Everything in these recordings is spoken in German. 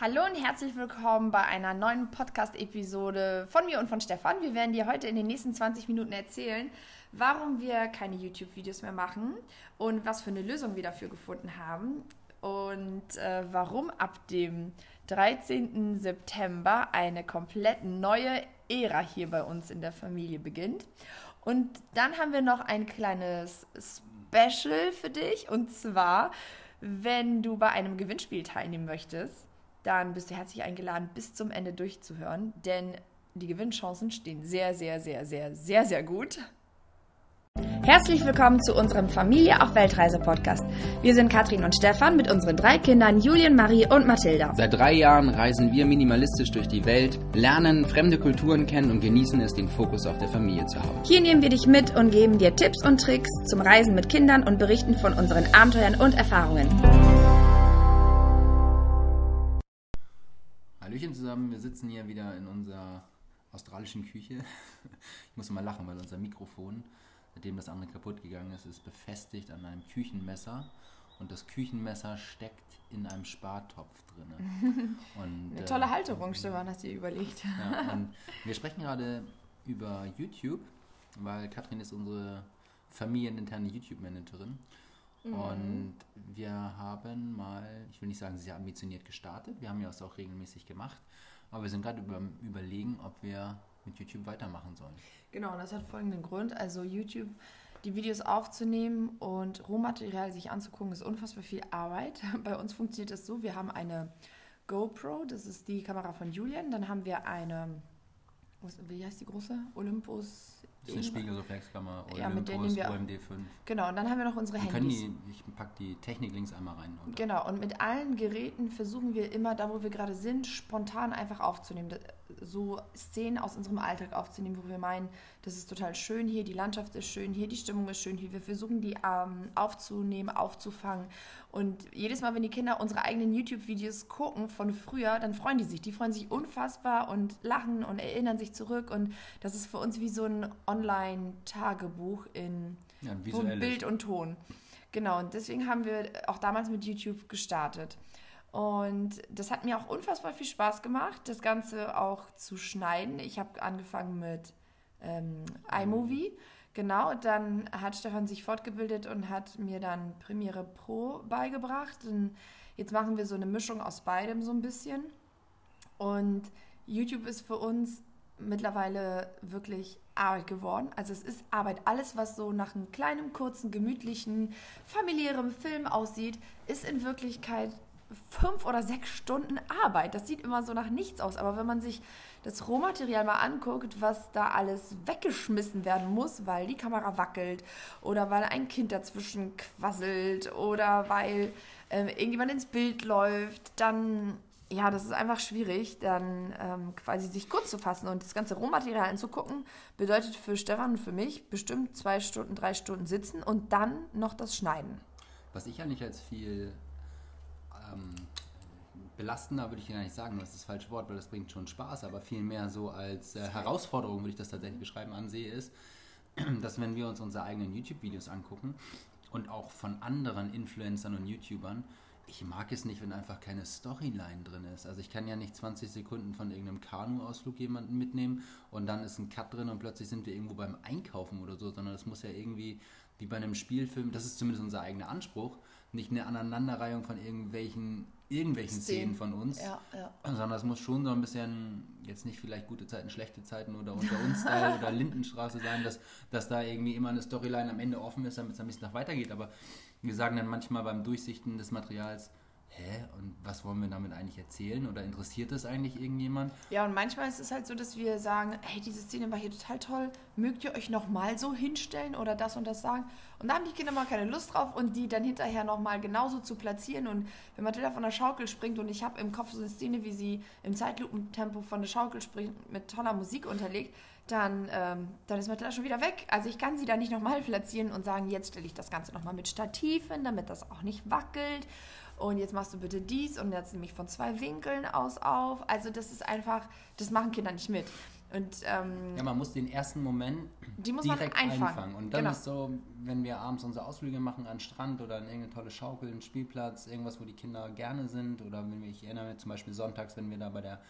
Hallo und herzlich willkommen bei einer neuen Podcast-Episode von mir und von Stefan. Wir werden dir heute in den nächsten 20 Minuten erzählen, warum wir keine YouTube-Videos mehr machen und was für eine Lösung wir dafür gefunden haben und äh, warum ab dem 13. September eine komplett neue Ära hier bei uns in der Familie beginnt. Und dann haben wir noch ein kleines Special für dich und zwar, wenn du bei einem Gewinnspiel teilnehmen möchtest dann bist du herzlich eingeladen, bis zum Ende durchzuhören, denn die Gewinnchancen stehen sehr, sehr, sehr, sehr, sehr, sehr gut. Herzlich willkommen zu unserem Familie auf Weltreise Podcast. Wir sind Katrin und Stefan mit unseren drei Kindern Julien, Marie und Mathilda. Seit drei Jahren reisen wir minimalistisch durch die Welt, lernen fremde Kulturen kennen und genießen es, den Fokus auf der Familie zu haben. Hier nehmen wir dich mit und geben dir Tipps und Tricks zum Reisen mit Kindern und berichten von unseren Abenteuern und Erfahrungen. Hallöchen zusammen, wir sitzen hier wieder in unserer australischen Küche. Ich muss mal lachen, weil unser Mikrofon, seitdem das andere kaputt gegangen ist, ist befestigt an einem Küchenmesser und das Küchenmesser steckt in einem Spartopf drin. Eine tolle äh, Halterung, Stefan, hast du dir überlegt. Ja, und wir sprechen gerade über YouTube, weil Katrin ist unsere familieninterne YouTube-Managerin. Mhm. Und wir haben mal, ich will nicht sagen, sehr ambitioniert gestartet. Wir haben ja das auch regelmäßig gemacht. Aber wir sind gerade über, überlegen, ob wir mit YouTube weitermachen sollen. Genau, und das hat folgenden Grund. Also YouTube, die Videos aufzunehmen und Rohmaterial sich anzugucken, ist unfassbar viel Arbeit. Bei uns funktioniert das so, wir haben eine GoPro, das ist die Kamera von Julian. Dann haben wir eine, wie heißt die große? Olympus ist eine Spiegelreflexkammer ja, mit der nehmen wir OMD5. Genau, und dann haben wir noch unsere Handys. Die, ich packe die Technik-Links einmal rein. Oder? Genau, und mit allen Geräten versuchen wir immer, da wo wir gerade sind, spontan einfach aufzunehmen. So Szenen aus unserem Alltag aufzunehmen, wo wir meinen, das ist total schön hier, die Landschaft ist schön hier, die Stimmung ist schön hier. Wir versuchen die ähm, aufzunehmen, aufzufangen. Und jedes Mal, wenn die Kinder unsere eigenen YouTube-Videos gucken von früher, dann freuen die sich. Die freuen sich unfassbar und lachen und erinnern sich zurück. Und das ist für uns wie so ein Online-Tagebuch in ja, Bild und Ton. Genau, und deswegen haben wir auch damals mit YouTube gestartet. Und das hat mir auch unfassbar viel Spaß gemacht, das Ganze auch zu schneiden. Ich habe angefangen mit ähm, iMovie. Genau, dann hat Stefan sich fortgebildet und hat mir dann Premiere Pro beigebracht. Und jetzt machen wir so eine Mischung aus beidem so ein bisschen. Und YouTube ist für uns mittlerweile wirklich Arbeit geworden. Also es ist Arbeit. Alles, was so nach einem kleinen, kurzen, gemütlichen, familiären Film aussieht, ist in Wirklichkeit fünf oder sechs Stunden Arbeit. Das sieht immer so nach nichts aus. Aber wenn man sich das Rohmaterial mal anguckt, was da alles weggeschmissen werden muss, weil die Kamera wackelt oder weil ein Kind dazwischen quasselt oder weil äh, irgendjemand ins Bild läuft, dann ja, das ist einfach schwierig, dann ähm, quasi sich kurz zu fassen und das ganze Rohmaterial anzugucken, bedeutet für Stefan und für mich bestimmt zwei Stunden, drei Stunden sitzen und dann noch das Schneiden. Was ich eigentlich als viel ähm, belastender würde ich gar nicht sagen, das ist das falsche Wort, weil das bringt schon Spaß, aber vielmehr so als äh, Herausforderung würde ich das tatsächlich beschreiben, ansehe, ist, dass wenn wir uns unsere eigenen YouTube-Videos angucken und auch von anderen Influencern und YouTubern, ich mag es nicht, wenn einfach keine Storyline drin ist. Also ich kann ja nicht 20 Sekunden von irgendeinem Kanu-Ausflug jemanden mitnehmen und dann ist ein Cut drin und plötzlich sind wir irgendwo beim Einkaufen oder so, sondern das muss ja irgendwie wie bei einem Spielfilm, das ist zumindest unser eigener Anspruch, nicht eine Aneinanderreihung von irgendwelchen, irgendwelchen Szenen, Szenen von uns, ja, ja. sondern es muss schon so ein bisschen, jetzt nicht vielleicht gute Zeiten, schlechte Zeiten oder unter uns oder Lindenstraße sein, dass, dass da irgendwie immer eine Storyline am Ende offen ist, damit es ein bisschen nach weitergeht. Aber wir sagen dann manchmal beim Durchsichten des Materials, hä, und was wollen wir damit eigentlich erzählen oder interessiert das eigentlich irgendjemand? Ja, und manchmal ist es halt so, dass wir sagen, hey, diese Szene war hier total toll, mögt ihr euch nochmal so hinstellen oder das und das sagen? Und da haben die Kinder mal keine Lust drauf und die dann hinterher nochmal genauso zu platzieren und wenn Matilda von der Schaukel springt und ich habe im Kopf so eine Szene, wie sie im Zeitlupentempo von der Schaukel springt, mit toller Musik unterlegt, dann, ähm, dann ist Matilda schon wieder weg. Also ich kann sie da nicht nochmal platzieren und sagen, jetzt stelle ich das Ganze nochmal mit Stativ hin, damit das auch nicht wackelt und jetzt machst du bitte dies und jetzt nehme ich von zwei Winkeln aus auf. Also das ist einfach, das machen Kinder nicht mit. Und ähm, Ja, man muss den ersten Moment Die muss man direkt einfangen. einfangen. Und dann Genau. ist so, wenn wir abends unsere Ausflüge machen an den Strand oder an irgendeine tolle Schaukel, einen Spielplatz, irgendwas, wo die Kinder gerne sind. Oder wenn wir, ich erinnere mich zum Beispiel sonntags, wenn wir da bei der,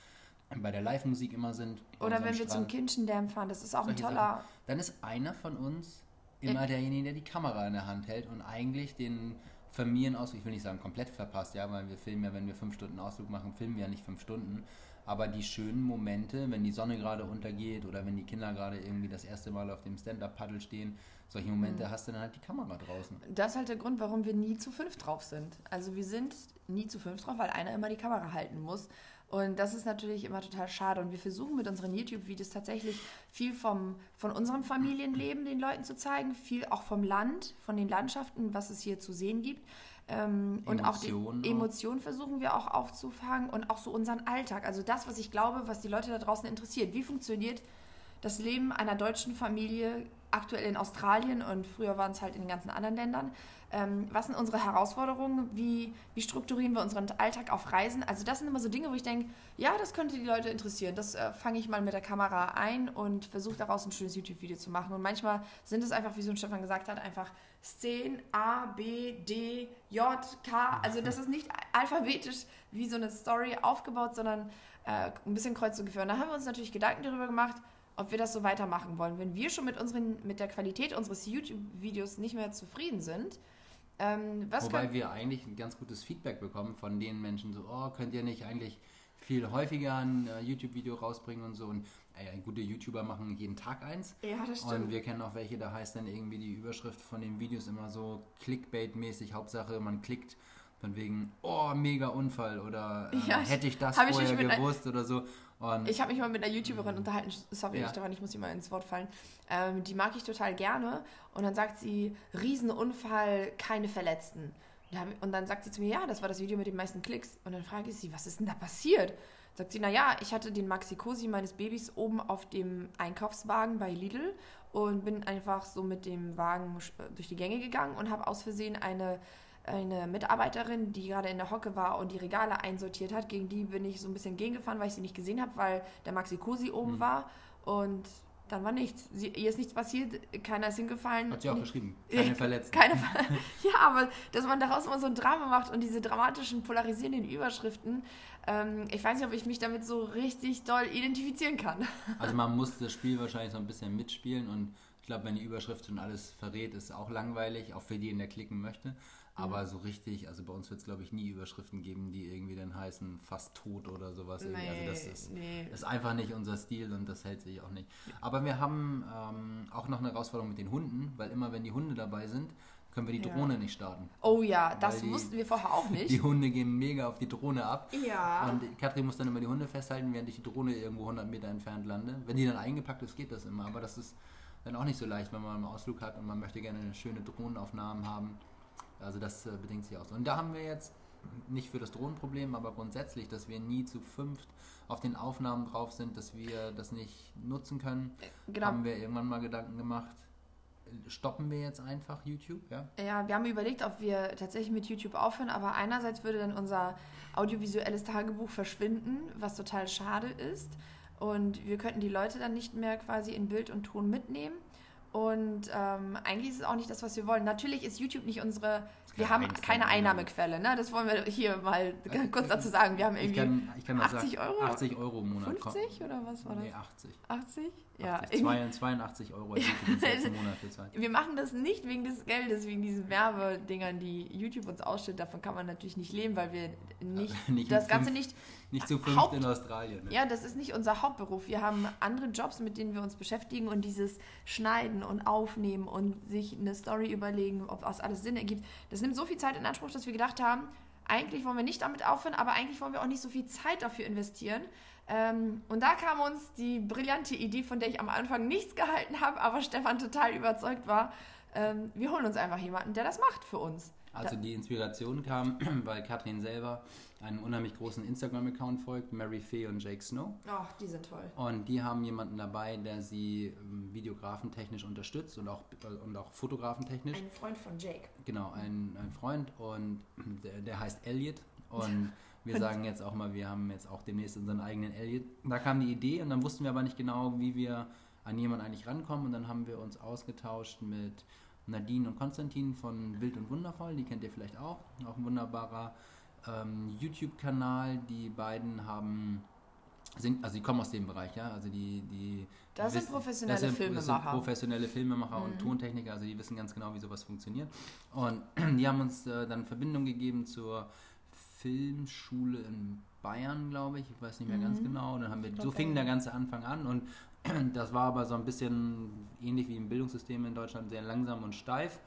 bei der Live-Musik immer sind. oder wenn wir zum Kindchendam fahren, das ist auch ein toller. Sachen. Dann ist einer von uns immer derjenige, der die Kamera in der Hand hält und eigentlich den Familienausflug, ich will nicht sagen komplett verpasst, ja, weil wir filmen ja, wenn wir fünf Stunden Ausflug machen, filmen wir ja nicht fünf Stunden. Aber die schönen Momente, wenn die Sonne gerade untergeht oder wenn die Kinder gerade irgendwie das erste Mal auf dem Stand-Up-Paddle stehen, solche Momente hast du dann halt die Kamera draußen. Das ist halt der Grund, warum wir nie zu fünf drauf sind. Also wir sind nie zu fünf drauf, weil einer immer die Kamera halten muss. Und das ist natürlich immer total schade. Und wir versuchen mit unseren YouTube-Videos tatsächlich viel vom, von unserem Familienleben den Leuten zu zeigen, viel auch vom Land, von den Landschaften, was es hier zu sehen gibt. Ähm, und auch die. Emotionen versuchen wir auch aufzufangen und auch so unseren Alltag. Also das, was ich glaube, was die Leute da draußen interessiert. Wie funktioniert das Leben einer deutschen Familie aktuell in Australien und früher waren es halt in den ganzen anderen Ländern. Ähm, was sind unsere Herausforderungen? Wie, wie strukturieren wir unseren Alltag auf Reisen? Also das sind immer so Dinge, wo ich denke, ja, das könnte die Leute interessieren. Das äh, fange ich mal mit der Kamera ein und versuche daraus ein schönes YouTube-Video zu machen. Und manchmal sind es einfach, wie so ein Stefan gesagt hat, einfach Szenen A, B, D, J, K. Also das ist nicht alphabetisch wie so eine Story aufgebaut, sondern äh, ein bisschen kreuz und quer. Und da haben wir uns natürlich Gedanken darüber gemacht, ob wir das so weitermachen wollen. Wenn wir schon mit, unseren, mit der Qualität unseres YouTube-Videos nicht mehr zufrieden sind, ähm, Wobei wir eigentlich ein ganz gutes Feedback bekommen von den Menschen, so, oh, könnt ihr nicht eigentlich viel häufiger ein äh, YouTube-Video rausbringen und so. Und äh, gute YouTuber machen jeden Tag eins. Ja, das Und stimmt. wir kennen auch welche, da heißt dann irgendwie die Überschrift von den Videos immer so Clickbait-mäßig. Hauptsache, man klickt von wegen, oh, mega Unfall oder äh, Ja, ich- hätte ich das ich vorher ein- gewusst oder so. Und Ich habe mich mal mit einer YouTuberin unterhalten, sorry, Ja. Stefan, ich muss ihr mal ins Wort fallen. Ähm, die mag ich total gerne und dann sagt sie, Riesenunfall, keine Verletzten. Und dann sagt sie zu mir, ja, das war das Video mit den meisten Klicks. Und dann frage ich sie, was ist denn da passiert? Sagt sie, naja, ich hatte den Maxi-Cosi meines Babys oben auf dem Einkaufswagen bei Lidl und bin einfach so mit dem Wagen äh, durch die Gänge gegangen und habe aus Versehen eine, eine Mitarbeiterin, die gerade in der Hocke war und die Regale einsortiert hat, gegen die bin ich so ein bisschen gegengefahren, weil ich sie nicht gesehen habe, weil der Maxi-Cosi oben Hm. war und dann war nichts. Sie, ihr ist nichts passiert, keiner ist hingefallen. hat sie auch geschrieben, keine Verletzten. keine Ver ja, aber dass man daraus immer so ein Drama macht und diese dramatischen, polarisierenden Überschriften, ähm, ich weiß nicht, ob ich mich damit so richtig doll identifizieren kann. Also man muss das Spiel wahrscheinlich so ein bisschen mitspielen und ich glaube, wenn die Überschrift schon alles verrät, ist auch langweilig, auch für jeden, der klicken möchte. Aber so richtig, also bei uns wird es glaube ich nie Überschriften geben, die irgendwie dann heißen fast tot oder sowas. irgendwie. also das ist, nee. ist einfach nicht unser Stil und das hält sich auch nicht. Aber wir haben ähm, auch noch eine Herausforderung mit den Hunden, weil immer wenn die Hunde dabei sind, können wir die Ja. Drohne nicht starten. Oh ja, das die- wussten wir vorher auch nicht. Die Hunde gehen mega auf die Drohne ab. ja. Und Katrin muss dann immer die Hunde festhalten, während ich die Drohne irgendwo 100 Meter entfernt lande. Wenn die dann eingepackt ist, geht das immer. Aber das ist dann auch nicht so leicht, wenn man einen Ausflug hat und man möchte gerne eine schöne Drohnenaufnahmen haben. Also das äh, bedingt sich aus. Und da haben wir jetzt nicht für das Drohnenproblem, aber grundsätzlich, dass wir nie zu fünft auf den Aufnahmen drauf sind, dass wir das nicht nutzen können, genau. haben wir irgendwann mal Gedanken gemacht. Stoppen wir jetzt einfach YouTube, ja? Ja, wir haben überlegt, ob wir tatsächlich mit YouTube aufhören, aber einerseits würde dann unser audiovisuelles Tagebuch verschwinden, was total schade ist. Und wir könnten die Leute dann nicht mehr quasi in Bild und Ton mitnehmen. Und ähm, eigentlich ist es auch nicht das, was wir wollen. Natürlich ist YouTube nicht unsere. Wir haben keine Einnahme. Einnahmequelle, ne? Das wollen wir hier mal kurz dazu sagen. Wir haben Ich irgendwie kann, ich kann das 80 sagen. Euro? 80 Euro im Monat. 50 oder was war das? Nee, 80. 80? Ja, 80, irgendwie- 82 Euro den letzten Monat bezahlt. Wir machen das nicht wegen des Geldes, wegen diesen Werbedingern, die YouTube uns ausstellt. Davon kann man natürlich nicht leben, weil wir nicht, Nicht das Ganze fünf- nicht. Nicht zu fünft Haupt- in Australien. Ne? Ja, das ist nicht unser Hauptberuf. Wir haben andere Jobs, mit denen wir uns beschäftigen und dieses Schneiden und Aufnehmen und sich eine Story überlegen, ob das alles Sinn ergibt. Das nimmt so viel Zeit in Anspruch, dass wir gedacht haben, eigentlich wollen wir nicht damit aufhören, aber eigentlich wollen wir auch nicht so viel Zeit dafür investieren. Ähm, und da kam uns die brillante Idee, von der ich am Anfang nichts gehalten habe, aber Stefan total überzeugt war. Ähm, wir holen uns einfach jemanden, der das macht für uns. Also die Inspiration kam, weil Katrin selber einen unheimlich großen Instagram-Account folgt, Mary Fee und Jake Snow. Ach, die sind toll. Und die haben jemanden dabei, der sie ähm, videografentechnisch unterstützt und auch, äh, und auch fotografentechnisch. Ein Freund von Jake. Genau, ein, ein Freund und der, der heißt Elliot und Wir sagen jetzt auch mal, wir haben jetzt auch demnächst unseren eigenen Elliot. Da kam die Idee und dann wussten wir aber nicht genau, wie wir an jemanden eigentlich rankommen. Und dann haben wir uns ausgetauscht mit Nadine und Konstantin von Wild und Wundervoll. Die kennt ihr vielleicht auch. Auch ein wunderbarer ähm, YouTube-Kanal. Die beiden haben sind, also die kommen aus dem Bereich, ja. Also die, die das sind professionelle das sind, Filmemacher. Sind professionelle Filmemacher mhm. und Tontechniker, also die wissen ganz genau, wie sowas funktioniert. Und die haben uns äh, dann Verbindung gegeben zur Filmschule in Bayern, glaube ich. Ich weiß nicht mehr mhm. ganz genau. Und dann haben wir, so fing der ganze Anfang an und das war aber so ein bisschen ähnlich wie im Bildungssystem in Deutschland, sehr langsam und steif.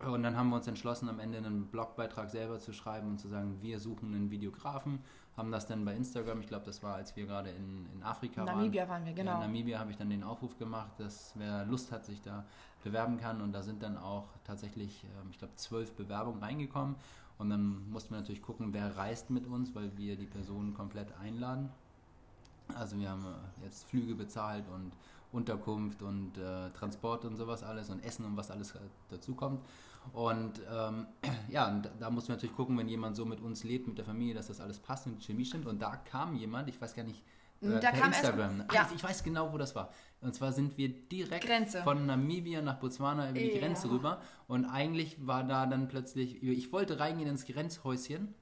Und dann haben wir uns entschlossen, am Ende einen Blogbeitrag selber zu schreiben und zu sagen, wir suchen einen Videografen. Haben das dann bei Instagram, ich glaube, das war, als wir gerade in, in Afrika waren. Namibia waren wir, genau. in Namibia habe ich dann den Aufruf gemacht, dass wer Lust hat, sich da bewerben kann. Und da sind dann auch tatsächlich, ähm, ich glaube, zwölf Bewerbungen reingekommen. Und dann mussten wir natürlich gucken, wer reist mit uns, weil wir die Personen komplett einladen. Also wir haben äh, jetzt Flüge bezahlt und Unterkunft und äh, Transport und sowas alles und Essen und was alles dazu kommt. Und ähm, ja, und da mussten wir natürlich gucken, wenn jemand so mit uns lebt, mit der Familie, dass das alles passt und die Chemie stimmt. Und da kam jemand, ich weiß gar nicht, äh, da per Instagram. Erst, ja. ich weiß genau, wo das war. Und zwar sind wir direkt Grenze. von Namibia nach Botswana über die ja. Grenze rüber. Und eigentlich war da dann plötzlich, ich wollte reingehen ins Grenzhäuschen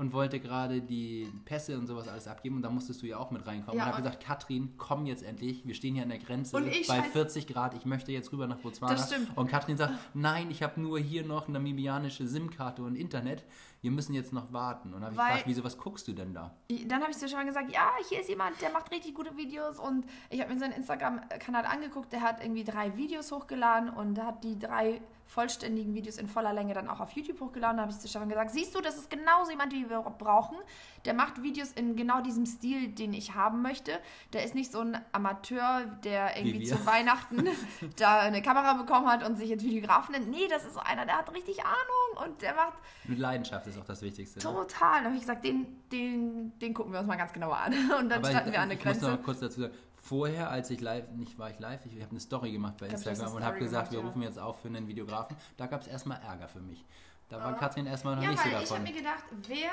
und wollte gerade die Pässe und sowas alles abgeben und da musstest du ja auch mit reinkommen. Ja, und habe gesagt, Katrin, komm jetzt endlich, wir stehen hier an der Grenze bei 40 Grad, ich möchte jetzt rüber nach Botswana. Das stimmt. Und Katrin sagt, nein, ich habe nur hier noch eine namibianische SIM-Karte und Internet, wir müssen jetzt noch warten. Und dann habe ich gefragt, wieso, was guckst du denn da? Dann habe ich dir schon mal gesagt, ja, hier ist jemand, der macht richtig gute Videos und ich habe mir seinen Instagram-Kanal angeguckt, der hat irgendwie drei Videos hochgeladen und hat die drei vollständigen Videos in voller Länge dann auch auf YouTube hochgeladen. Da habe ich zu Stefan gesagt, siehst du, das ist genauso jemand, wie wir brauchen. Der macht Videos in genau diesem Stil, den ich haben möchte. Der ist nicht so ein Amateur, der irgendwie zu Weihnachten da eine Kamera bekommen hat und sich jetzt Videografen nennt. Nee, das ist so einer, der hat richtig Ahnung und der macht... Mit Leidenschaft ist auch das Wichtigste. Ne? Total. Da habe ich gesagt, den, den, den gucken wir uns mal ganz genauer an. Und dann Aber standen wir an der Grenze. Ich muss noch kurz dazu sagen, vorher, als ich live, nicht war ich live, ich habe eine Story gemacht bei Instagram und habe gesagt, gemacht, wir ja. rufen jetzt auf für einen Videografen. Da gab es erstmal Ärger für mich. Da war Katrin erstmal noch ja, nicht so davon. Ich habe mir gedacht, wer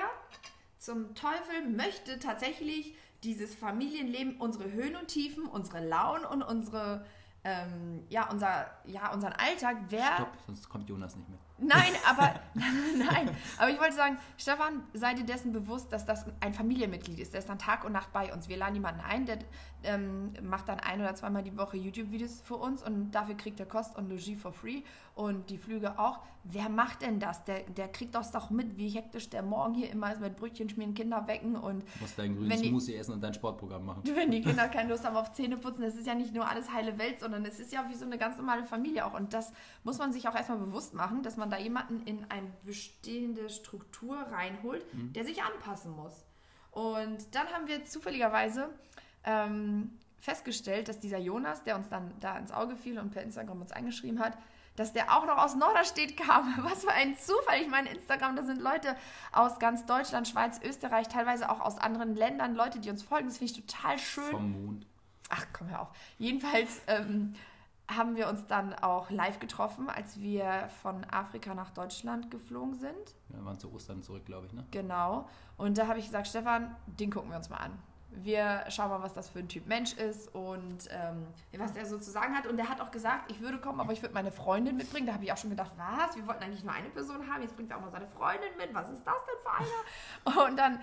zum Teufel möchte tatsächlich dieses Familienleben, unsere Höhen und Tiefen, unsere Launen und unsere ähm, ja, unser, ja, unseren Alltag, wer. Stopp, sonst kommt Jonas nicht mehr. Nein, aber nein. Aber ich wollte sagen, Stefan, sei dir dessen bewusst, dass das ein Familienmitglied ist. Der ist dann Tag und Nacht bei uns. Wir laden jemanden ein, der ähm, macht dann ein oder zweimal die Woche YouTube-Videos für uns und dafür kriegt er Kost und Logis for free und die Flüge auch. Wer macht denn das? Der, der kriegt das doch mit, wie hektisch der morgen hier immer ist mit Brötchen schmieren, Kinder wecken und. Du musst dein grünes Smoothie essen und dein Sportprogramm machen. Wenn die Kinder keine Lust haben auf Zähne putzen, das ist ja nicht nur alles heile Welt, sondern es ist ja wie so eine ganz normale Familie auch. Und das muss man sich auch erstmal bewusst machen, dass man da jemanden in eine bestehende Struktur reinholt, mhm. der sich anpassen muss. Und dann haben wir zufälligerweise ähm, festgestellt, dass dieser Jonas, der uns dann da ins Auge fiel und per Instagram uns eingeschrieben hat, dass der auch noch aus Norderstedt kam. Was für ein Zufall. Ich meine, Instagram, da sind Leute aus ganz Deutschland, Schweiz, Österreich, teilweise auch aus anderen Ländern, Leute, die uns folgen. Das finde ich total schön. Vom Mond. Ach, komm hör auf. Jedenfalls ähm, haben wir uns dann auch live getroffen, als wir von Afrika nach Deutschland geflogen sind. Wir waren zu Ostern zurück, glaube ich, ne? Genau. Und da habe ich gesagt, Stefan, den gucken wir uns mal an wir schauen mal, was das für ein Typ Mensch ist und ähm, was er so zu sagen hat. Und er hat auch gesagt, ich würde kommen, aber ich würde meine Freundin mitbringen. Da habe ich auch schon gedacht, was? Wir wollten eigentlich nur eine Person haben, jetzt bringt er auch mal seine Freundin mit. Was ist das denn für einer? Und dann,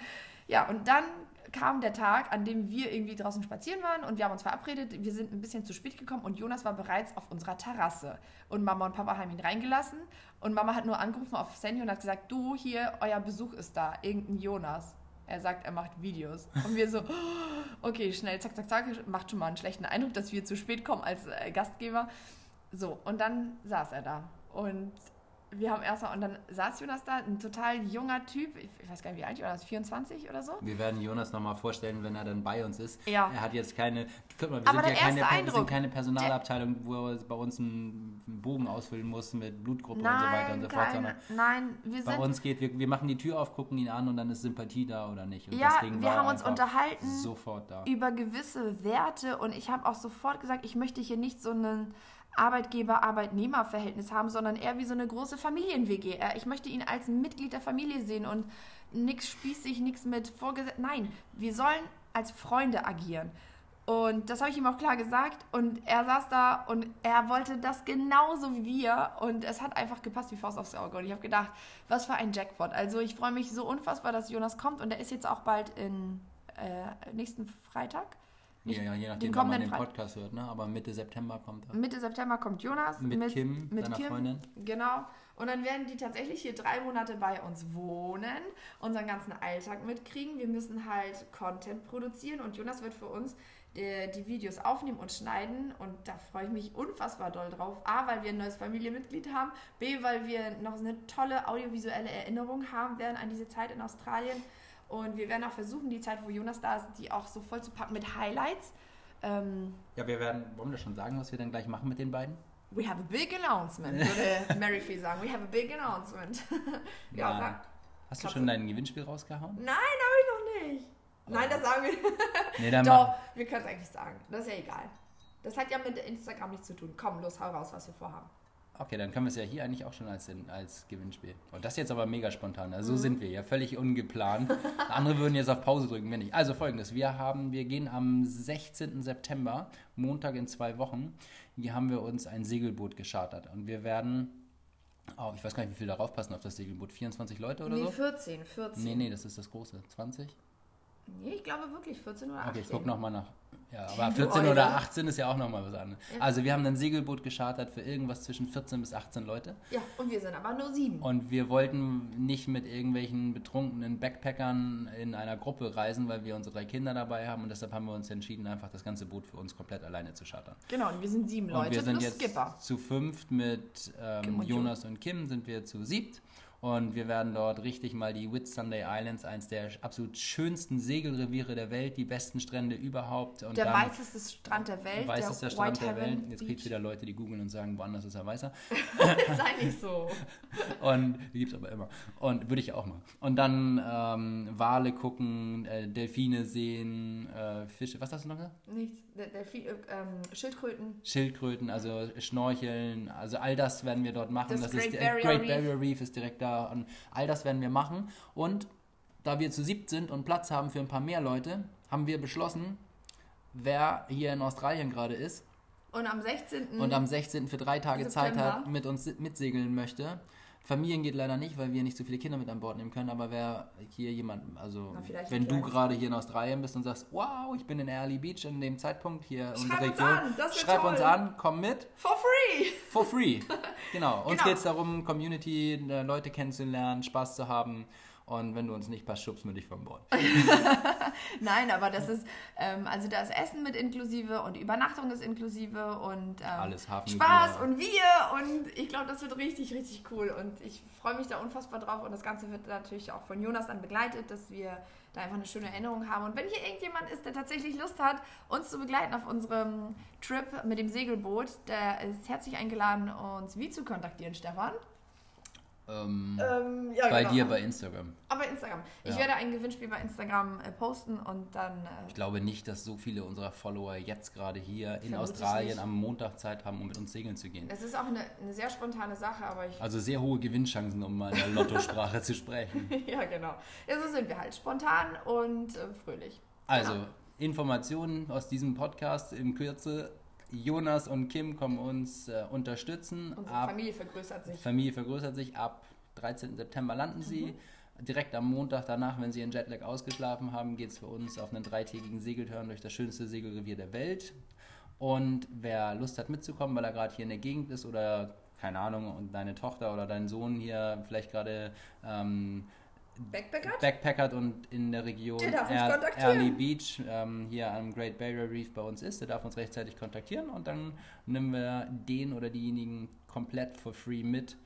ja, und dann kam der Tag, an dem wir irgendwie draußen spazieren waren und wir haben uns verabredet. Wir sind ein bisschen zu spät gekommen und Jonas war bereits auf unserer Terrasse. Und Mama und Papa haben ihn reingelassen und Mama hat nur angerufen auf Sandy und hat gesagt, du hier, euer Besuch ist da, irgendein Jonas. Er sagt, er macht Videos. Und wir so, okay, schnell, zack, zack, zack, macht schon mal einen schlechten Eindruck, dass wir zu spät kommen als äh, Gastgeber. So, und dann saß er da. Und wir haben erstmal, und dann saß Jonas da, ein total junger Typ, ich, weiß gar nicht, wie alt Jonas, 24 oder so? Wir werden Jonas nochmal vorstellen, wenn er dann bei uns ist. Ja. Er hat jetzt keine, guck mal, wir, Aber sind, ja keine, wir sind keine Personalabteilung, wo er bei uns einen Bogen ausfüllen muss mit Blutgruppe nein, und so weiter und so fort, sondern nein, wir sind, bei uns geht, wir, wir machen die Tür auf, gucken ihn an und dann ist Sympathie da oder nicht. Und ja, wir haben uns unterhalten sofort da. über gewisse Werte und ich habe auch sofort gesagt, ich möchte hier nicht so einen Arbeitgeber-Arbeitnehmer-Verhältnis haben, sondern eher wie so eine große Familien-WG. Ich möchte ihn als Mitglied der Familie sehen und nichts spießig, nichts mit vorgesetzt. Nein, wir sollen als Freunde agieren. Und das habe ich ihm auch klar gesagt. Und er saß da und er wollte das genauso wie wir. Und es hat einfach gepasst wie Faust aufs Auge. Und ich habe gedacht, was für ein Jackpot. Also ich freue mich so unfassbar, dass Jonas kommt. Und er ist jetzt auch bald in äh, nächsten Freitag. Ja, ja, je nachdem, wann man den. Podcast hört, ne? Aber Mitte September kommt er. Mitte September kommt Jonas. Mit Kim, seiner Freundin. Genau. Und dann werden die tatsächlich hier drei Monate bei uns wohnen, unseren ganzen Alltag mitkriegen. Wir müssen halt Content produzieren und Jonas wird für uns die, die Videos aufnehmen und schneiden. Und da freue ich mich unfassbar doll drauf. A, weil wir ein neues Familienmitglied haben. B, weil wir noch eine tolle audiovisuelle Erinnerung haben werden an diese Zeit in Australien. Und wir werden auch versuchen, die Zeit, wo Jonas da ist, die auch so voll zu packen mit Highlights. Ähm, Ja, wir werden, wollen wir schon sagen, was wir dann gleich machen mit den beiden? We have a big announcement, würde Mary Fee sagen. We have a big announcement. ja, Nein. sag. Hast du schon dein Gewinnspiel rausgehauen? Nein, habe ich noch nicht. Nein, das sagen wir. Nee, dann Doch, wir können es eigentlich sagen. Das ist ja egal. Das hat ja mit Instagram nichts zu tun. Komm, los, hau raus, was wir vorhaben. Okay, dann können wir es ja hier eigentlich auch schon als, als Gewinnspiel. Und das jetzt aber mega spontan. Also Mhm. so sind wir ja, völlig ungeplant. Andere würden jetzt auf Pause drücken, wenn nicht. Also folgendes, wir haben, wir gehen am 16. September, Montag in zwei Wochen, hier haben wir uns ein Segelboot geschartert. Und wir werden, oh, ich weiß gar nicht, wie viel darauf passen auf das Segelboot, 24 Leute oder nee, so? 14, 14. Nee, nee, das ist das große. 20? Nee, ich glaube wirklich 14 oder 18. Okay, ich guck nochmal nach. Ja, aber 14 Eule. oder 18 ist ja auch nochmal was anderes. Ja. Also wir haben ein Segelboot geschartert für irgendwas zwischen 14 bis 18 Leute. Ja, und wir sind aber nur sieben. Und wir wollten nicht mit irgendwelchen betrunkenen Backpackern in einer Gruppe reisen, weil wir unsere drei Kinder dabei haben. Und deshalb haben wir uns entschieden, einfach das ganze Boot für uns komplett alleine zu chartern. Genau, und wir sind sieben und Leute wir sind jetzt Skipper. zu fünft mit ähm, und Jo. Jonas und Kim sind wir zu siebt. Und wir werden dort richtig mal die Whitsunday Islands, eins der absolut schönsten Segelreviere der Welt, die besten Strände überhaupt. Und Der weißeste Strand der Welt. weißester der Strand White der Welt. Jetzt gibt es wieder Leute, die googeln und sagen, woanders ist er weißer. Sei nicht so. Und die gibt es aber immer. Und würde ich auch mal. Und dann ähm, Wale gucken, äh, Delfine sehen, äh, Fische. Was hast du noch gesagt? Nichts. Der viel, ähm, Schildkröten. Schildkröten, also Schnorcheln, also all das werden wir dort machen. Das ist Great der- Barrier Great Reef. Barrier Reef ist direkt da und all das werden wir machen. Und da wir zu siebt sind und Platz haben für ein paar mehr Leute, haben wir beschlossen, wer hier in Australien gerade ist Und am 16. und am 16. für drei Tage Zeit hat, September. mit uns mitsegeln möchte. Familien geht leider nicht, weil wir nicht so viele Kinder mit an Bord nehmen können, aber wer hier jemand, also Na, wenn du gerade hier in Australien bist und sagst, wow, ich bin in Early Beach in dem Zeitpunkt hier in Schreib der uns Region, an, schreib uns toll. an, komm mit, For free! for free. Genau, uns Genau. geht es darum, Community, äh, Leute kennenzulernen, Spaß zu haben und wenn du uns nicht passt, schubst wir dich von Bord. Nein, aber das ist, ähm, also da ist Essen mit inklusive und Übernachtung ist inklusive und ähm, Alles. Spaß und wir und ich glaube, das wird richtig, richtig cool und ich freue mich da unfassbar drauf und das Ganze wird natürlich auch von Jonas dann begleitet, dass wir da einfach eine schöne Erinnerung haben und wenn hier irgendjemand ist, der tatsächlich Lust hat, uns zu begleiten auf unserem Trip mit dem Segelboot, der ist herzlich eingeladen, uns wie zu kontaktieren, Stefan. Ähm, Ähm, ja, bei genau. dir bei Instagram. Aber Instagram. Ich Ja. werde ein Gewinnspiel bei Instagram äh, posten und dann äh, Ich glaube nicht, dass so viele unserer Follower jetzt gerade hier in Australien am Montag Zeit haben, um mit uns segeln zu gehen. Es ist auch eine, eine sehr spontane Sache, aber ich. Also sehr hohe Gewinnchancen, um mal in der Lottosprache zu sprechen. ja, genau. Ja, so sind wir halt. Spontan und äh, fröhlich. Also Genau. Informationen aus diesem Podcast in Kürze. Jonas und Kim kommen uns äh, unterstützen. Unsere Ab, Familie vergrößert sich. Familie vergrößert sich. Ab 13. September landen sie. Mhm. Direkt am Montag danach, wenn sie ihren Jetlag ausgeschlafen haben, geht es für uns auf einen dreitägigen Segeltörn durch das schönste Segelrevier der Welt. Und wer Lust hat mitzukommen, weil er gerade hier in der Gegend ist oder keine Ahnung, und deine Tochter oder dein Sohn hier vielleicht gerade ähm, Backpacker? backpackert und in der Region kontaktieren. Early Beach ähm, hier am Great Barrier Reef bei uns ist, der darf uns rechtzeitig kontaktieren und dann nehmen wir den oder diejenigen komplett for free mit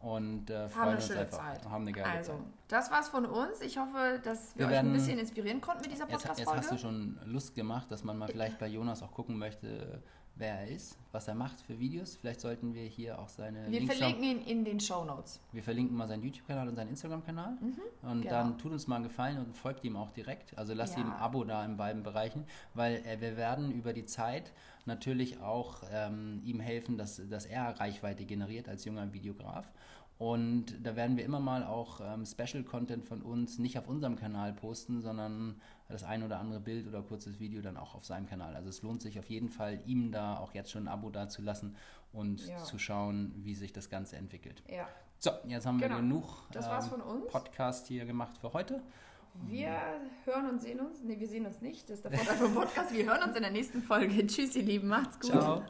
und äh, freuen eine uns schöne einfach. Zeit. Haben eine geile Also, Zeit. das war's von uns. Ich hoffe, dass wir, Wir euch werden- ein bisschen inspirieren konnten mit dieser Jetzt, jetzt Podcast-Folge. hast du schon Lust gemacht, dass man mal vielleicht bei Jonas auch gucken möchte, wer er ist, was er macht für Videos. Vielleicht sollten wir hier auch seine wir Links verlinken ihn in den Show Notes. Wir verlinken mal seinen YouTube-Kanal und seinen Instagram-Kanal. und genau. dann tut uns mal einen Gefallen und folgt ihm auch direkt. Also lasst Ja. ihm ein Abo da in beiden Bereichen, weil äh, wir werden über die Zeit natürlich auch ähm, ihm helfen, dass, dass er Reichweite generiert als junger Videograf. Und da werden wir immer mal auch ähm, Special Content von uns nicht auf unserem Kanal posten, sondern das ein oder andere Bild oder kurzes Video dann auch auf seinem Kanal. Also es lohnt sich auf jeden Fall, ihm da auch jetzt schon ein Abo dazulassen und ja. zu schauen, wie sich das Ganze entwickelt. Ja. So, jetzt haben genau. wir genug ähm. Podcast hier gemacht für heute. Wir hören und sehen uns. Ne, wir sehen uns nicht. Das ist der Vorteil vom Podcast. Wir hören uns in der nächsten Folge. Tschüss, ihr Lieben. Macht's gut. Ciao.